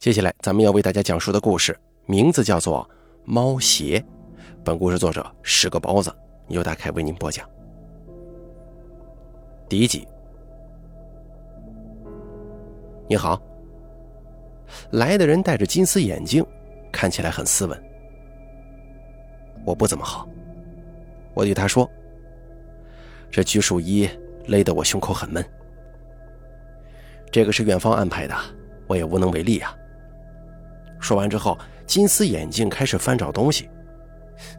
接下来，咱们要为大家讲述的故事名字叫做《猫鞋》。本故事作者是个包子，由大凯为您播讲。第一集。你好，来的人戴着金丝眼镜，看起来很斯文。我不怎么好，我对他说：“这拘束衣勒得我胸口很闷。这个是院方安排的，我也无能为力啊。”说完之后，金丝眼镜开始翻找东西，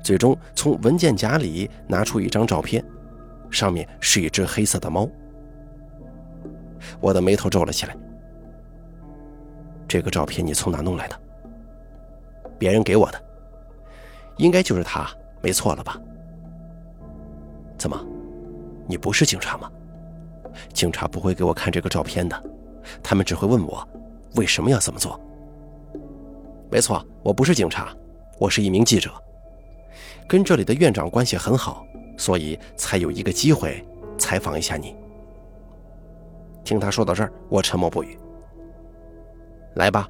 最终从文件夹里拿出一张照片，上面是一只黑色的猫。我的眉头皱了起来。这个照片你从哪弄来的？别人给我的，应该就是他，没错了吧？怎么，你不是警察吗？警察不会给我看这个照片的，他们只会问我为什么要这么做。没错，我不是警察，我是一名记者，跟这里的院长关系很好，所以才有一个机会采访一下你。听他说到这儿，我沉默不语。来吧，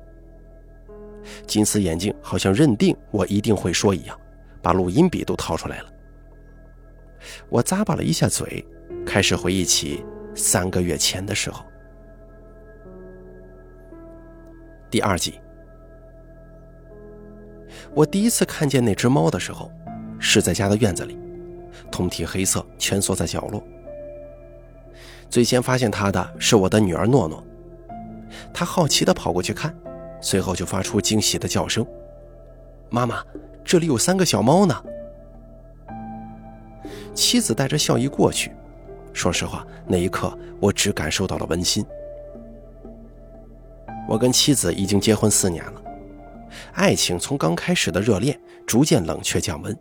金丝眼镜好像认定我一定会说一样，把录音笔都掏出来了。我咂巴了一下嘴，开始回忆起三个月前的时候。第二集。我第一次看见那只猫的时候，是在家的院子里，通体黑色，蜷缩在角落。最先发现它的是我的女儿诺诺，她好奇地跑过去看，随后就发出惊喜的叫声：“妈妈，这里有三个小猫呢！”妻子带着笑意过去，说实话，那一刻我只感受到了温馨。我跟妻子已经结婚四年了。爱情从刚开始的热恋逐渐冷却降温。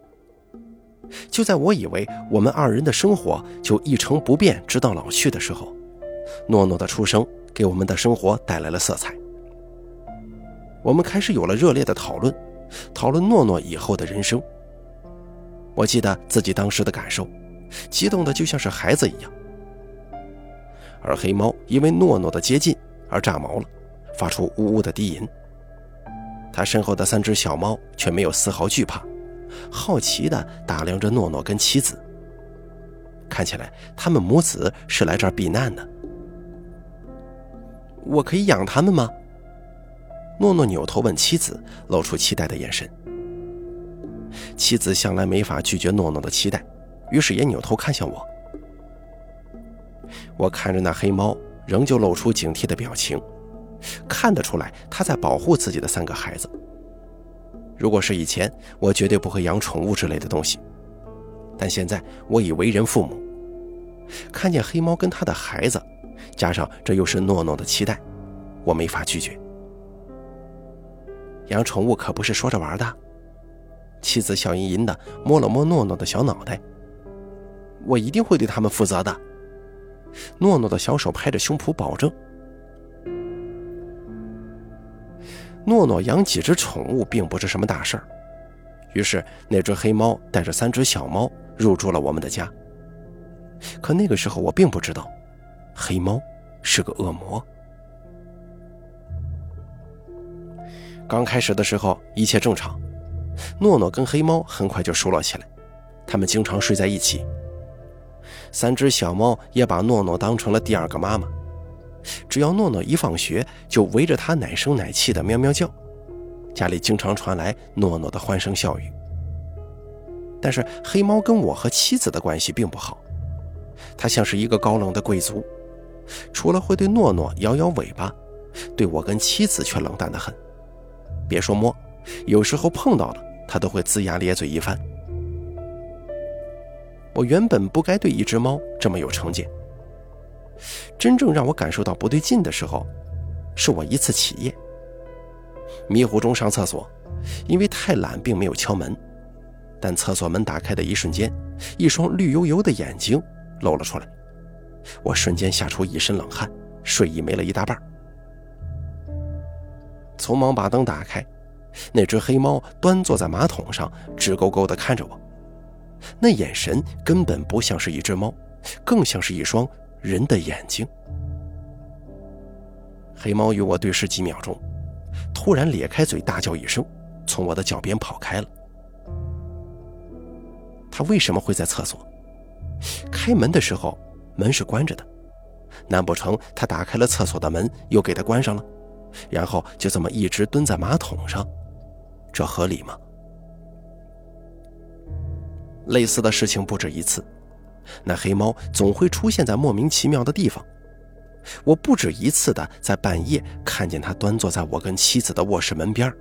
就在我以为我们二人的生活就一成不变直到老去的时候，诺诺的出生给我们的生活带来了色彩。我们开始有了热烈的讨论，讨论诺诺以后的人生。我记得自己当时的感受，激动的就像是孩子一样。而黑猫因为诺诺的接近而炸毛了，发出呜呜的低吟。他身后的三只小猫却没有丝毫惧怕，好奇地打量着诺诺跟妻子。看起来他们母子是来这儿避难的。我可以养他们吗？诺诺扭头问妻子，露出期待的眼神。妻子向来没法拒绝诺诺的期待，于是也扭头看向我。我看着那黑猫，仍旧露出警惕的表情。看得出来，他在保护自己的三个孩子。如果是以前，我绝对不会养宠物之类的东西。但现在，我已为人父母，看见黑猫跟他的孩子，加上这又是诺诺的期待，我没法拒绝。养宠物可不是说着玩的。妻子笑吟吟的摸了摸诺诺的小脑袋。我一定会对他们负责的。诺诺的小手拍着胸脯保证。诺诺养几只宠物并不是什么大事儿，于是那只黑猫带着三只小猫入住了我们的家。可那个时候我并不知道，黑猫是个恶魔。刚开始的时候一切正常，诺诺跟黑猫很快就熟络起来，他们经常睡在一起。三只小猫也把诺诺当成了第二个妈妈。只要诺诺一放学，就围着他奶声奶气的喵喵叫，家里经常传来诺诺的欢声笑语。但是黑猫跟我和妻子的关系并不好，它像是一个高冷的贵族，除了会对诺诺摇摇尾巴，对我跟妻子却冷淡的很。别说摸，有时候碰到了，它都会龇牙咧嘴一番。我原本不该对一只猫这么有成见。真正让我感受到不对劲的时候，是我一次起夜，迷糊中上厕所，因为太懒，并没有敲门，但厕所门打开的一瞬间，一双绿油油的眼睛露了出来，我瞬间吓出一身冷汗，睡意没了一大半。匆忙把灯打开，那只黑猫端坐在马桶上，直勾勾地看着我，那眼神根本不像是一只猫，更像是一双。人的眼睛，黑猫与我对视几秒钟，突然咧开嘴大叫一声，从我的脚边跑开了。他为什么会在厕所？开门的时候门是关着的，难不成他打开了厕所的门，又给他关上了，然后就这么一直蹲在马桶上？这合理吗？类似的事情不止一次，那黑猫总会出现在莫名其妙的地方。我不止一次的在半夜看见他端坐在我跟妻子的卧室门边，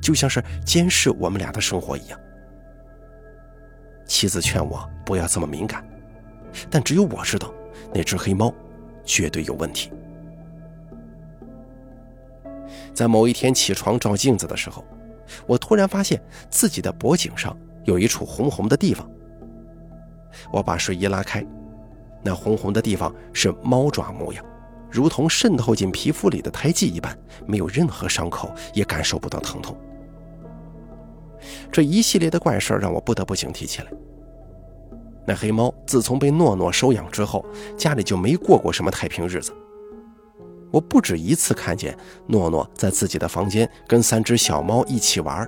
就像是监视我们俩的生活一样。妻子劝我不要这么敏感，但只有我知道，那只黑猫绝对有问题。在某一天起床照镜子的时候，我突然发现自己的脖颈上有一处红红的地方。我把睡衣拉开，那红红的地方是猫爪模样。如同渗透进皮肤里的胎记一般，没有任何伤口，也感受不到疼痛。这一系列的怪事让我不得不警惕起来。那黑猫自从被诺诺收养之后，家里就没过过什么太平日子。我不止一次看见诺诺在自己的房间跟三只小猫一起玩，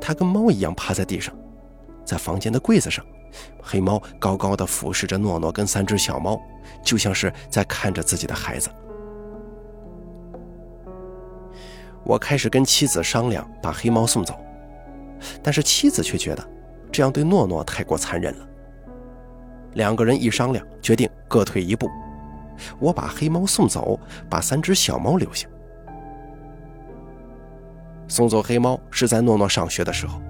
它跟猫一样趴在地上，在房间的柜子上。黑猫高高的俯视着诺诺跟三只小猫，就像是在看着自己的孩子。我开始跟妻子商量把黑猫送走，但是妻子却觉得这样对诺诺太过残忍了。两个人一商量，决定各退一步。我把黑猫送走，把三只小猫留下。送走黑猫是在诺诺上学的时候。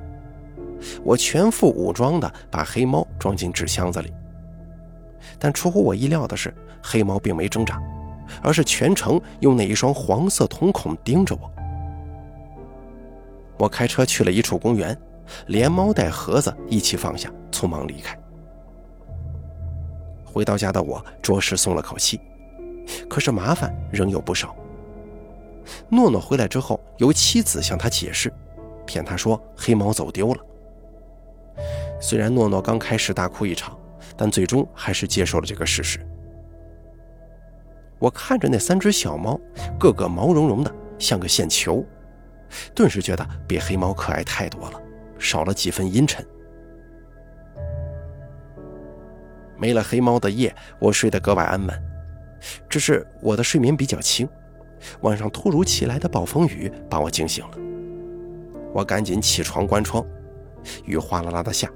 我全副武装的把黑猫装进纸箱子里，但出乎我意料的是，黑猫并没挣扎，而是全程用那一双黄色瞳孔盯着我。我开车去了一处公园，连猫带盒子一起放下，匆忙离开。回到家的我着实松了口气，可是麻烦仍有不少。诺诺回来之后，由妻子向他解释，骗他说黑猫走丢了。虽然诺诺刚开始大哭一场，但最终还是接受了这个事实。我看着那三只小猫，个个毛茸茸的，像个线球，顿时觉得比黑猫可爱太多了，少了几分阴沉。没了黑猫的夜，我睡得格外安稳。只是我的睡眠比较轻，晚上突如其来的暴风雨把我惊醒了。我赶紧起床关窗，雨哗啦啦的下。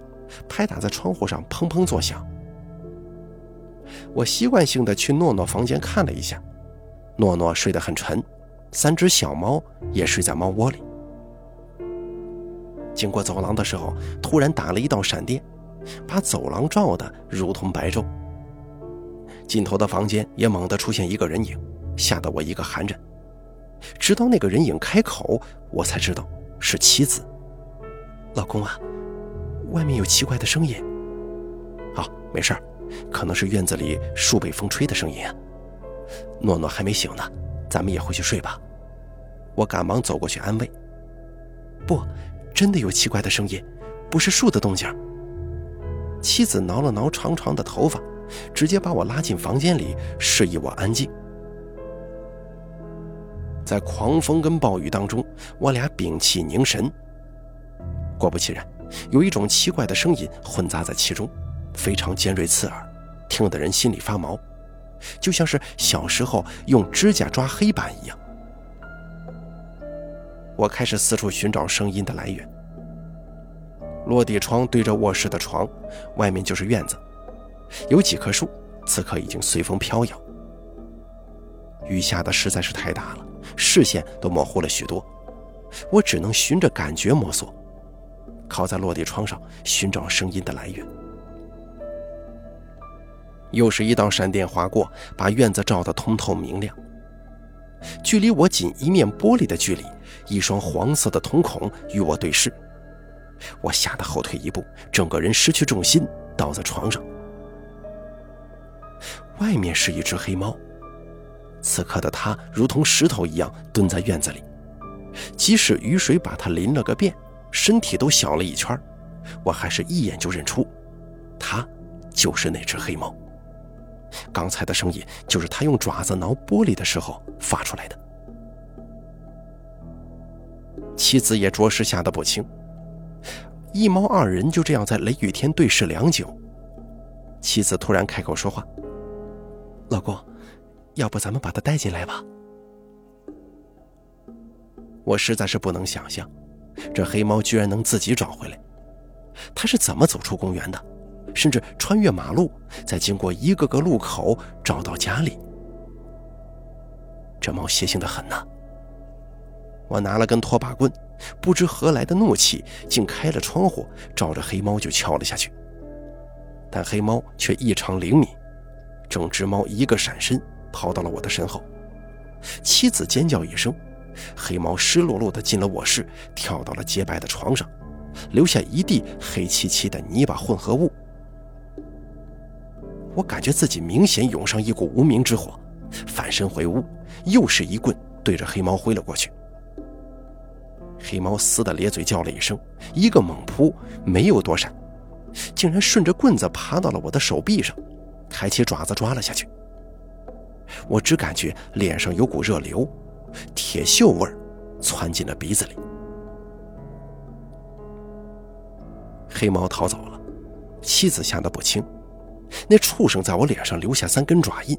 拍打在窗户上，砰砰作响。我习惯性的去诺诺房间看了一下，诺诺睡得很沉，三只小猫也睡在猫窝里。经过走廊的时候，突然打了一道闪电，把走廊照得如同白昼。尽头的房间也猛地出现一个人影，吓得我一个寒颤。直到那个人影开口，我才知道是妻子。老公啊。外面有奇怪的声音。好，没事可能是院子里树被风吹的声音啊。诺诺还没醒呢，咱们也回去睡吧。我赶忙走过去安慰。不，真的有奇怪的声音，不是树的动静。妻子挠了挠长长的头发，直接把我拉进房间里，示意我安静。在狂风跟暴雨当中，我俩屏气凝神。果不其然。有一种奇怪的声音混杂在其中，非常尖锐刺耳，听得人心里发毛，就像是小时候用指甲抓黑板一样。我开始四处寻找声音的来源。落地窗对着卧室的床，外面就是院子，有几棵树，此刻已经随风飘摇。雨下的实在是太大了，视线都模糊了许多，我只能循着感觉摸索。靠在落地窗上寻找声音的来源，又是一道闪电划过，把院子照得通透明亮。距离我仅一面玻璃的距离，一双黄色的瞳孔与我对视，我吓得后退一步，整个人失去重心，倒在床上。外面是一只黑猫，此刻的它如同石头一样蹲在院子里，即使雨水把它淋了个遍。身体都小了一圈，我还是一眼就认出，它就是那只黑猫。刚才的声音就是它用爪子挠玻璃的时候发出来的。妻子也着实吓得不轻。一猫二人就这样在雷雨天对视良久。妻子突然开口说话：“老公，要不咱们把他带进来吧？”我实在是不能想象，这黑猫居然能自己找回来。它是怎么走出公园的？甚至穿越马路，再经过一个个路口找到家里？这猫邪性的很呐！我拿了根拖把棍，不知何来的怒气，竟开了窗户，照着黑猫就敲了下去。但黑猫却异常灵敏，整只猫一个闪身跑到了我的身后。妻子尖叫一声，黑猫湿漉漉的进了卧室，跳到了洁白的床上，留下一地黑漆漆的泥巴混合物。我感觉自己明显涌上一股无名之火，反身回屋，又是一棍对着黑猫挥了过去。黑猫嘶的咧嘴叫了一声，一个猛扑，没有躲闪，竟然顺着棍子爬到了我的手臂上，抬起爪子抓了下去。我只感觉脸上有股热流，铁锈味儿窜进了鼻子里。黑猫逃走了，妻子吓得不轻。那畜生在我脸上留下三根爪印，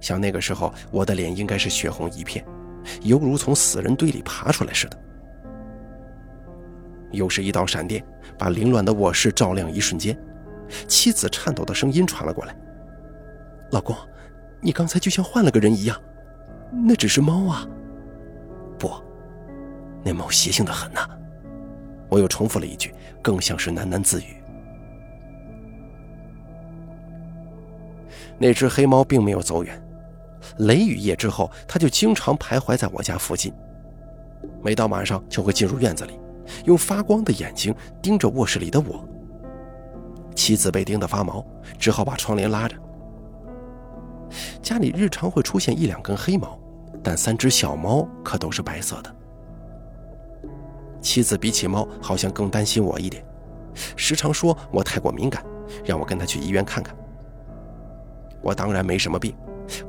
想那个时候我的脸应该是血红一片，犹如从死人堆里爬出来似的。又是一道闪电，把凌乱的卧室照亮一瞬间，妻子颤抖的声音传了过来：“老公，你刚才就像换了个人一样，那只是猫啊。”“不，那猫邪性的很呐。”我又重复了一句，更像是喃喃自语。那只黑猫并没有走远，雷雨夜之后，它就经常徘徊在我家附近。每到晚上，就会进入院子里，用发光的眼睛盯着卧室里的我。妻子被盯得发毛，只好把窗帘拉着。家里日常会出现一两根黑毛，但三只小猫可都是白色的。妻子比起猫，好像更担心我一点，时常说我太过敏感，让我跟她去医院看看。我当然没什么病，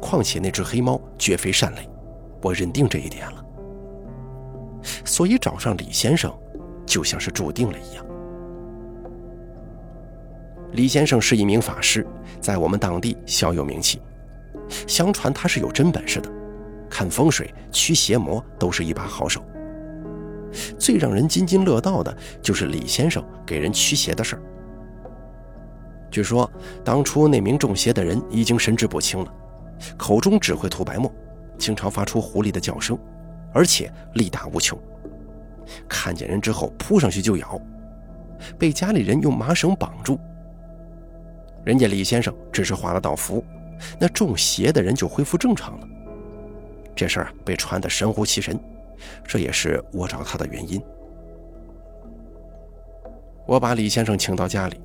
况且那只黑猫绝非善类，我认定这一点了。所以找上李先生，就像是注定了一样。李先生是一名法师，在我们当地小有名气。相传他是有真本事的，看风水、驱邪魔都是一把好手。最让人津津乐道的就是李先生给人驱邪的事儿。据说当初那名中邪的人已经神志不清了，口中只会吐白沫，经常发出狐狸的叫声，而且力大无穷。看见人之后扑上去就咬，被家里人用麻绳绑住。人家李先生只是画了道符，那中邪的人就恢复正常了。这事儿被传得神乎其神，这也是我找他的原因。我把李先生请到家里。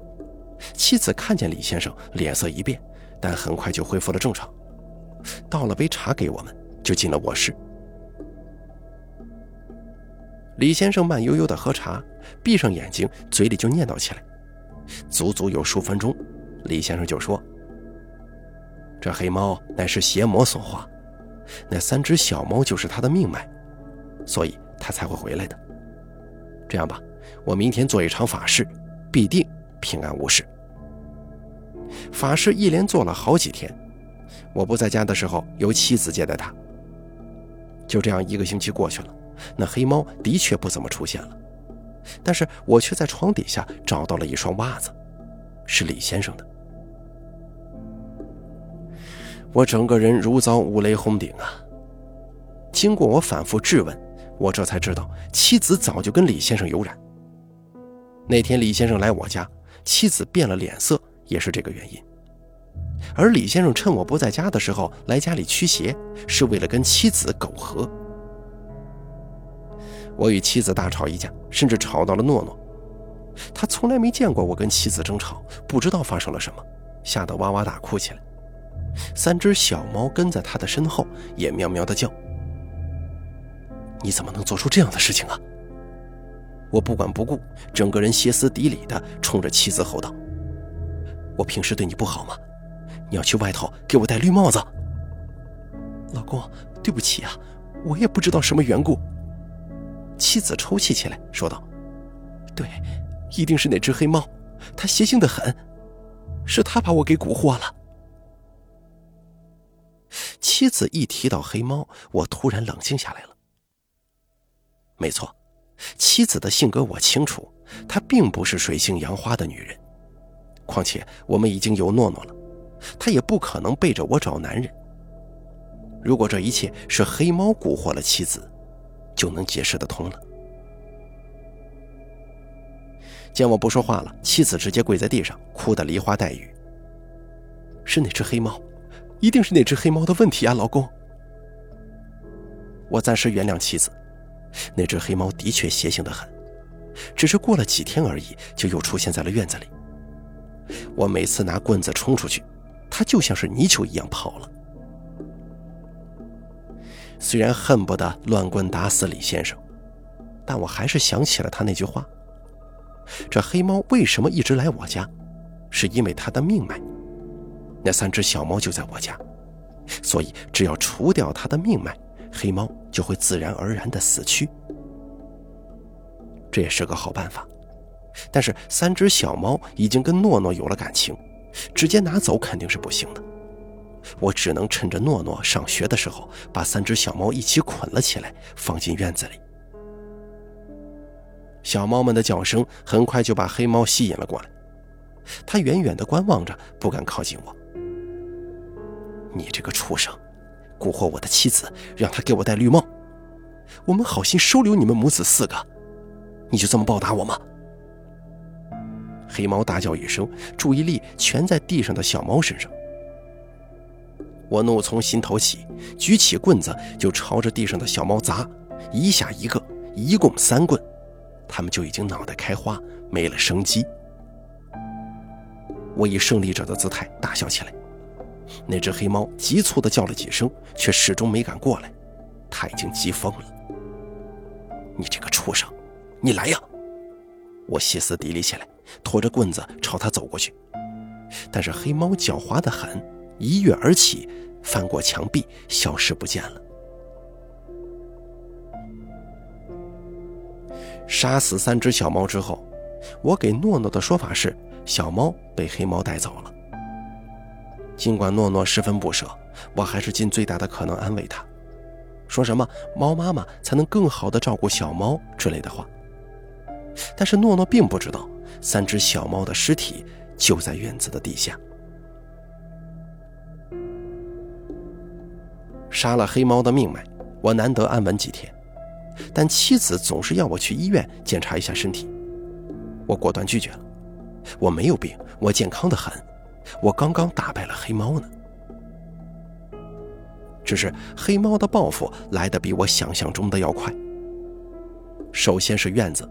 妻子看见李先生，脸色一变，但很快就恢复了正常。倒了杯茶给我们，就进了卧室。李先生慢悠悠地喝茶，闭上眼睛，嘴里就念叨起来。足足有数分钟，李先生就说：“这黑猫乃是邪魔所化，那三只小猫就是他的命脉，所以他才会回来的。这样吧，我明天做一场法事，必定。”平安无事。法事一连做了好几天，我不在家的时候，由妻子接待他。就这样一个星期过去了，那黑猫的确不怎么出现了，但是我却在床底下找到了一双袜子，是李先生的。我整个人如遭五雷轰顶啊！经过我反复质问，我这才知道妻子早就跟李先生有染。那天李先生来我家。妻子变了脸色，也是这个原因。而李先生趁我不在家的时候来家里驱邪，是为了跟妻子苟合。我与妻子大吵一架，甚至吵到了诺诺。他从来没见过我跟妻子争吵，不知道发生了什么，吓得哇哇大哭起来。三只小猫跟在他的身后，也喵喵的叫。你怎么能做出这样的事情啊？我不管不顾，整个人歇斯底里的冲着妻子吼道：“我平时对你不好吗？你要去外头给我戴绿帽子。”老公，对不起啊，我也不知道什么缘故。妻子抽泣起来，说道：“对，一定是那只黑猫，它邪性的很，是它把我给蛊惑了。”妻子一提到黑猫，我突然冷静下来了。没错，妻子的性格我清楚，她并不是水性杨花的女人。况且我们已经有诺诺了，她也不可能背着我找男人。如果这一切是黑猫蛊惑了妻子，就能解释得通了。见我不说话了，妻子直接跪在地上，哭得梨花带雨。是那只黑猫，一定是那只黑猫的问题啊，老公。我暂时原谅妻子，那只黑猫的确邪性的很，只是过了几天而已，就又出现在了院子里。我每次拿棍子冲出去，它就像是泥鳅一样跑了。虽然恨不得乱棍打死李先生，但我还是想起了他那句话：这黑猫为什么一直来我家？是因为它的命脉。那三只小猫就在我家，所以只要除掉它的命脉，黑猫就会自然而然的死去。这也是个好办法。但是三只小猫已经跟诺诺有了感情，直接拿走肯定是不行的。我只能趁着诺诺上学的时候，把三只小猫一起捆了起来，放进院子里。小猫们的叫声很快就把黑猫吸引了过来，它远远地观望着，不敢靠近我。你这个畜生，蛊惑我的妻子，让她给我戴绿帽，我们好心收留你们母子四个，你就这么报答我吗？黑猫大叫一声，注意力全在地上的小猫身上。我怒从心头起，举起棍子就朝着地上的小猫砸，一下一个，一共三棍，它们就已经脑袋开花，没了生机。我以胜利者的姿态大笑起来。那只黑猫急促地叫了几声，却始终没敢过来，它已经急疯了。你这个畜生，你来呀！我歇斯底里起来，拖着棍子朝他走过去，但是黑猫狡猾得很，一跃而起，翻过墙壁，消失不见了。杀死三只小猫之后，我给诺诺的说法是，小猫被黑猫带走了。尽管诺诺十分不舍，我还是尽最大的可能安慰他，说什么“猫妈妈才能更好的照顾小猫”之类的话。但是诺诺并不知道，三只小猫的尸体就在院子的地下。杀了黑猫的命脉，我难得安稳几天，但妻子总是要我去医院检查一下身体，我果断拒绝了。我没有病，我健康的很，我刚刚打败了黑猫呢。只是黑猫的报复来得比我想象中的要快。首先是院子。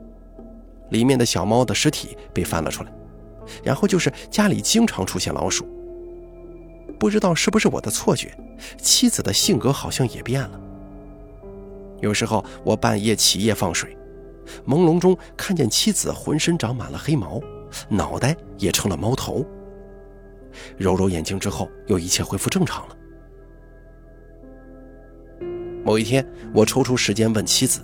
里面的小猫的尸体被翻了出来，然后就是家里经常出现老鼠。不知道是不是我的错觉，妻子的性格好像也变了。有时候我半夜起夜放水，朦胧中看见妻子浑身长满了黑毛，脑袋也成了猫头。揉揉眼睛之后，又一切恢复正常了。某一天，我抽出时间问妻子。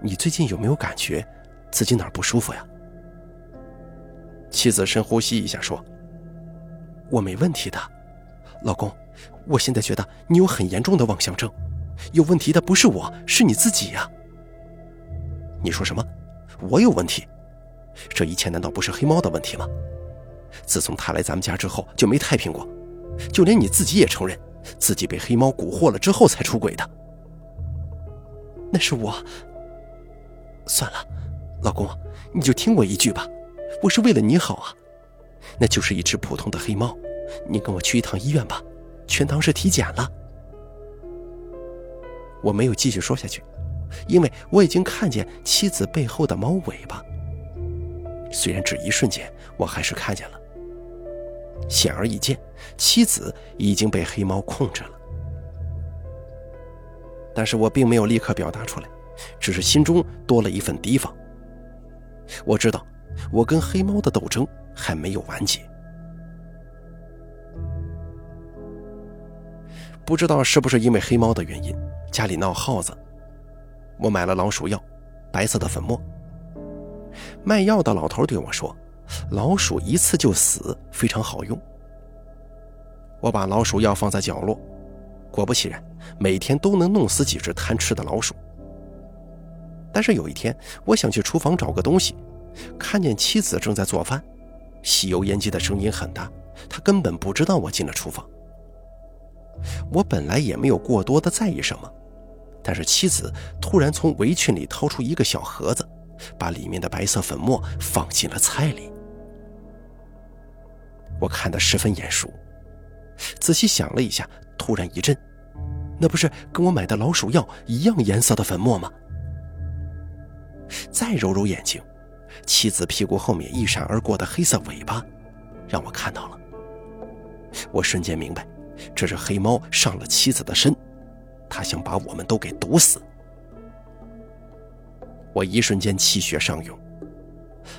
你最近有没有感觉自己哪儿不舒服呀？妻子深呼吸一下，说：“我没问题的，老公，我现在觉得你有很严重的妄想症，有问题的不是我，是你自己呀。”你说什么？我有问题？这一切难道不是黑猫的问题吗？自从他来咱们家之后就没太平过，就连你自己也承认自己被黑猫蛊惑了之后才出轨的。那是我。算了，老公，你就听我一句吧，我是为了你好啊。那就是一只普通的黑猫，你跟我去一趟医院吧，全当是体检了。我没有继续说下去，因为我已经看见妻子背后的猫尾巴。虽然只一瞬间，我还是看见了。显而易见，妻子已经被黑猫控制了。但是我并没有立刻表达出来。只是心中多了一份提防。我知道，我跟黑猫的斗争还没有完结。不知道是不是因为黑猫的原因，家里闹耗子。我买了老鼠药，白色的粉末。卖药的老头对我说：“老鼠一次就死，非常好用。”我把老鼠药放在角落，果不其然，每天都能弄死几只贪吃的老鼠。但是有一天，我想去厨房找个东西，看见妻子正在做饭，吸油烟机的声音很大，她根本不知道我进了厨房。我本来也没有过多的在意什么，但是妻子突然从围裙里掏出一个小盒子，把里面的白色粉末放进了菜里。我看得十分眼熟，仔细想了一下，突然一震，那不是跟我买的老鼠药一样颜色的粉末吗？再揉揉眼睛，妻子屁股后面一闪而过的黑色尾巴，让我看到了。我瞬间明白。这只黑猫上了妻子的身，它想把我们都给毒死。我一瞬间气血上涌，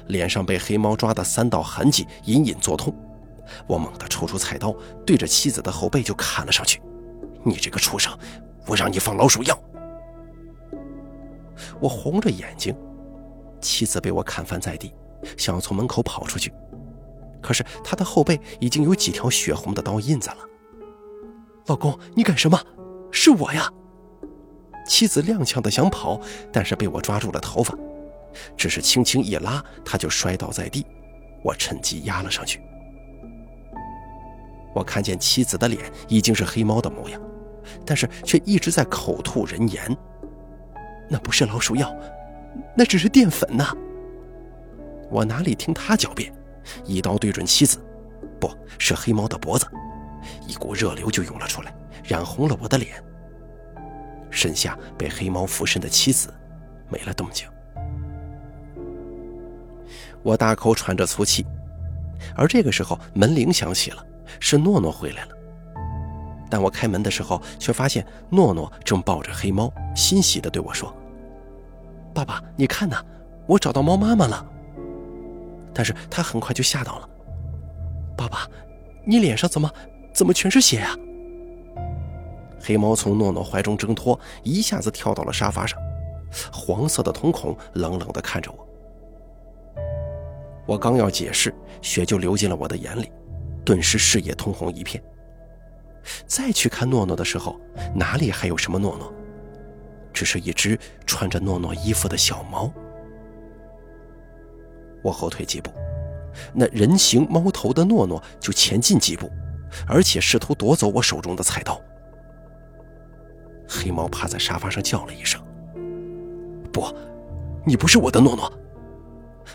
脸上被黑猫抓的三道痕迹隐隐作痛。我猛地抽出菜刀，对着妻子的后背就砍了上去。你这个畜生，我让你放老鼠药！我红着眼睛，妻子被我砍翻在地，想要从门口跑出去，可是她的后背已经有几条血红的刀印子了。老公，你干什么？是我呀！妻子踉跄的想跑，但是被我抓住了头发，只是轻轻一拉，她就摔倒在地。我趁机压了上去。我看见妻子的脸已经是黑猫的模样，但是却一直在口吐人言。那不是老鼠药，那只是淀粉呐！我哪里听他狡辩，一刀对准妻子，不是黑猫的脖子。一股热流就涌了出来，染红了我的脸。身下被黑猫附身的妻子没了动静。我大口喘着粗气，而这个时候门铃响起了，是诺诺回来了。但我开门的时候，却发现诺诺正抱着黑猫，欣喜地对我说：“爸爸，你看呐，我找到猫妈妈了。”但是他很快就吓到了：“爸爸，你脸上怎么？”怎么全是血啊！黑猫从诺诺怀中挣脱，一下子跳到了沙发上，黄色的瞳孔冷冷地看着我。我刚要解释，血就流进了我的眼里，顿时视野通红一片。再去看诺诺的时候，哪里还有什么诺诺？只是一只穿着诺诺衣服的小猫。我后退几步，那人形猫头的诺诺就前进几步。而且试图夺走我手中的菜刀。黑猫趴在沙发上叫了一声：“不，你不是我的诺诺！”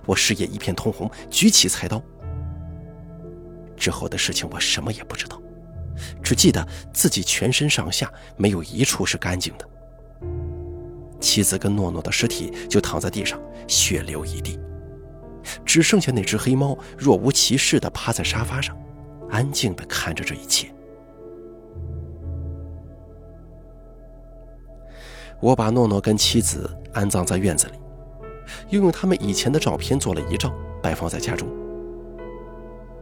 我视野一片通红，举起菜刀。之后的事情我什么也不知道，只记得自己全身上下没有一处是干净的。妻子跟诺诺的尸体就躺在地上，血流一地，只剩下那只黑猫若无其事地趴在沙发上。安静的看着这一切，我把诺诺跟妻子安葬在院子里，又用他们以前的照片做了遗照，摆放在家中。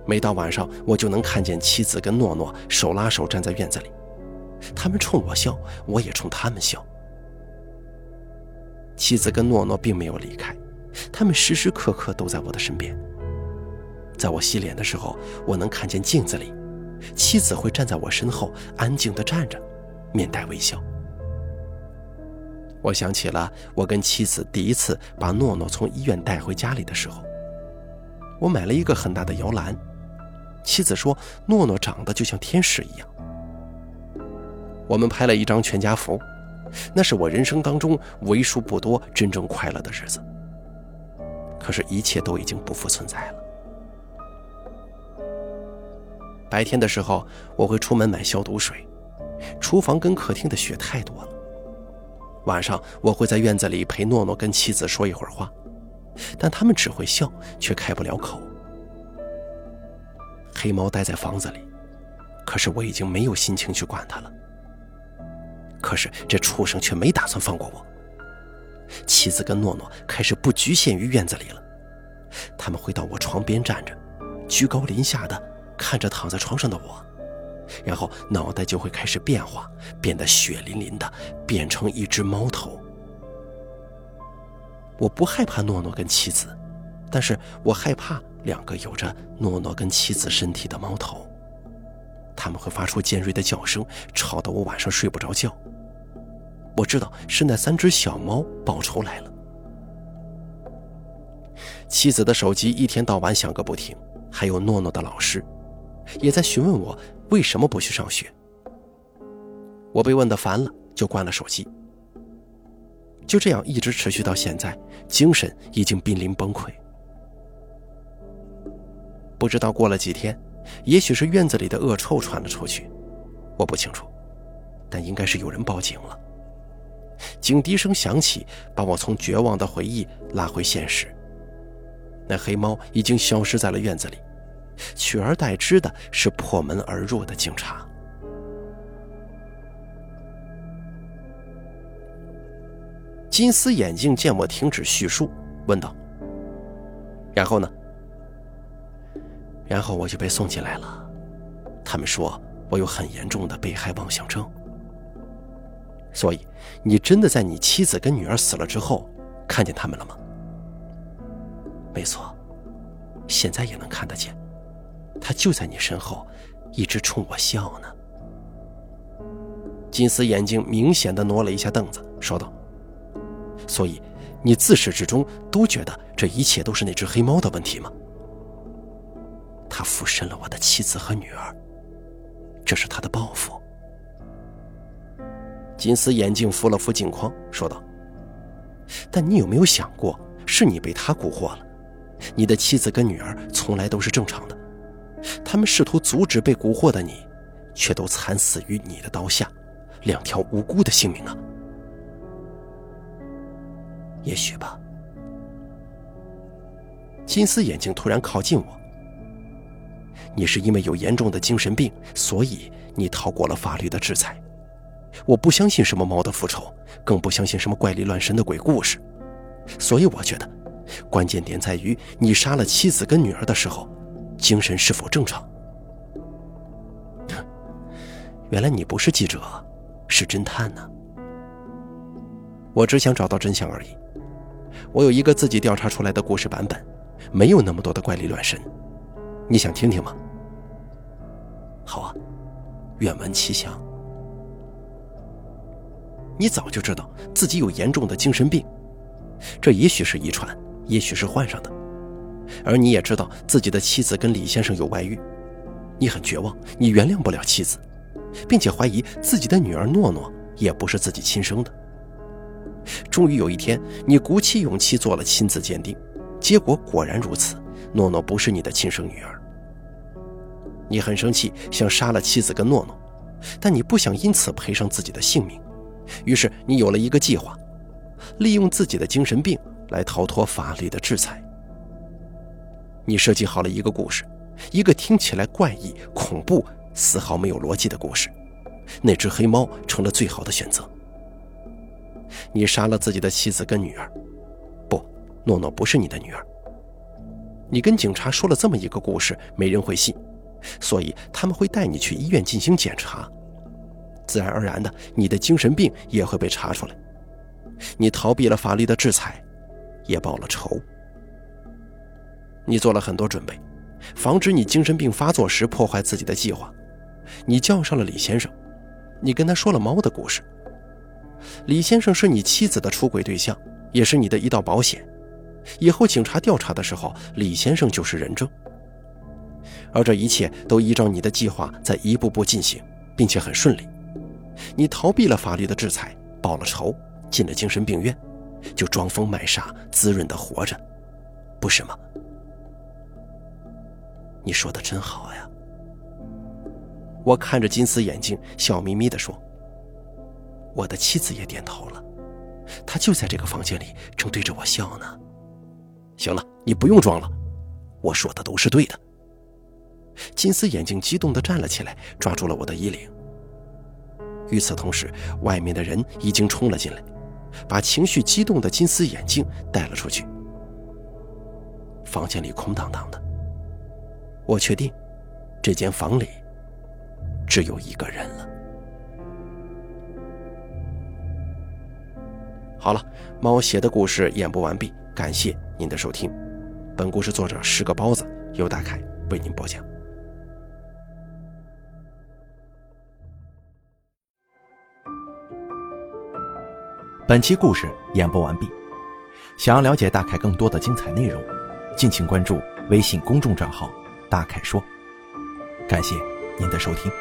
每到晚上，我就能看见妻子跟诺诺手拉手站在院子里，他们冲我笑，我也冲他们笑。妻子跟诺诺并没有离开，他们时时刻刻都在我的身边。在我洗脸的时候，我能看见镜子里，妻子会站在我身后，安静地站着，面带微笑。我想起了我跟妻子第一次把诺诺从医院带回家里的时候，我买了一个很大的摇篮，妻子说诺诺长得就像天使一样。我们拍了一张全家福，那是我人生当中为数不多真正快乐的日子。可是，一切都已经不复存在了。白天的时候，我会出门买消毒水。厨房跟客厅的血太多了。晚上，我会在院子里陪诺诺跟妻子说一会儿话，但他们只会笑，却开不了口。黑猫待在房子里，可是我已经没有心情去管它了。可是这畜生却没打算放过我。妻子跟诺诺开始不局限于院子里了，他们会到我床边站着，居高临下的。看着躺在床上的我，然后脑袋就会开始变化，变得血淋淋的，变成一只猫头。我不害怕诺诺跟妻子，但是我害怕两个有着诺诺跟妻子身体的猫头，他们会发出尖锐的叫声，吵得我晚上睡不着觉。我知道是那三只小猫报仇来了。妻子的手机一天到晚响个不停，还有诺诺的老师，也在询问我为什么不去上学。我被问得烦了，就关了手机。就这样一直持续到现在，精神已经濒临崩溃。不知道过了几天，也许是院子里的恶臭传了出去，我不清楚，但应该是有人报警了。警笛声响起，把我从绝望的回忆拉回现实。那黑猫已经消失在了院子里，取而代之的是破门而入的警察。金丝眼镜见我停止叙述，问道：“然后呢？”然后我就被送进来了。他们说我有很严重的被害妄想症。所以，你真的在你妻子跟女儿死了之后看见他们了吗？没错，现在也能看得见，他就在你身后，一直冲我笑呢。金丝眼睛明显的挪了一下凳子，说道。所以，你自始至终都觉得这一切都是那只黑猫的问题吗？他附身了我的妻子和女儿，这是他的报复。金丝眼镜扶了扶镜框，说道：“但你有没有想过，是你被他蛊惑了？你的妻子跟女儿从来都是正常的，他们试图阻止被蛊惑的你，却都惨死于你的刀下，两条无辜的性命啊！”也许吧。金丝眼睛突然靠近我。你是因为有严重的精神病，所以你逃过了法律的制裁。我不相信什么猫的复仇，更不相信什么怪力乱神的鬼故事。所以我觉得，关键点在于你杀了妻子跟女儿的时候，精神是否正常。原来你不是记者，是侦探呢。我只想找到真相而已。我有一个自己调查出来的故事版本，没有那么多的怪力乱神，你想听听吗？好啊，愿闻其详。你早就知道自己有严重的精神病，这也许是遗传，也许是患上的，而你也知道自己的妻子跟李先生有外遇，你很绝望，你原谅不了妻子，并且怀疑自己的女儿诺诺也不是自己亲生的。终于有一天，你鼓起勇气做了亲子鉴定，结果果然如此，诺诺不是你的亲生女儿。你很生气，想杀了妻子跟诺诺，但你不想因此赔上自己的性命，于是你有了一个计划，利用自己的精神病来逃脱法律的制裁。你设计好了一个故事，一个听起来怪异、恐怖、丝毫没有逻辑的故事，那只黑猫成了最好的选择。你杀了自己的妻子跟女儿，不，诺诺不是你的女儿。你跟警察说了这么一个故事，没人会信，所以他们会带你去医院进行检查，自然而然的，你的精神病也会被查出来。你逃避了法律的制裁，也报了仇。你做了很多准备，防止你精神病发作时破坏自己的计划。你叫上了李先生，你跟他说了猫的故事。李先生是你妻子的出轨对象，也是你的一道保险。以后警察调查的时候，李先生就是人证。而这一切都依照你的计划在一步步进行，并且很顺利。你逃避了法律的制裁，报了仇，进了精神病院，就装疯卖傻，滋润的活着，不是吗？你说的真好呀！我看着金丝眼镜，笑眯眯地说。我的妻子也点头了，她就在这个房间里，正对着我笑呢。行了，你不用装了，我说的都是对的。金丝眼镜激动地站了起来，抓住了我的衣领。与此同时，外面的人已经冲了进来，把情绪激动的金丝眼镜带了出去。房间里空荡荡的，我确定，这间房里只有一个人了。好了，猫写的故事演播完毕，感谢您的收听。本故事作者是个包子，由大凯为您播讲。本期故事演播完毕。想要了解大凯更多的精彩内容，敬请关注微信公众账号“大凯说”。感谢您的收听。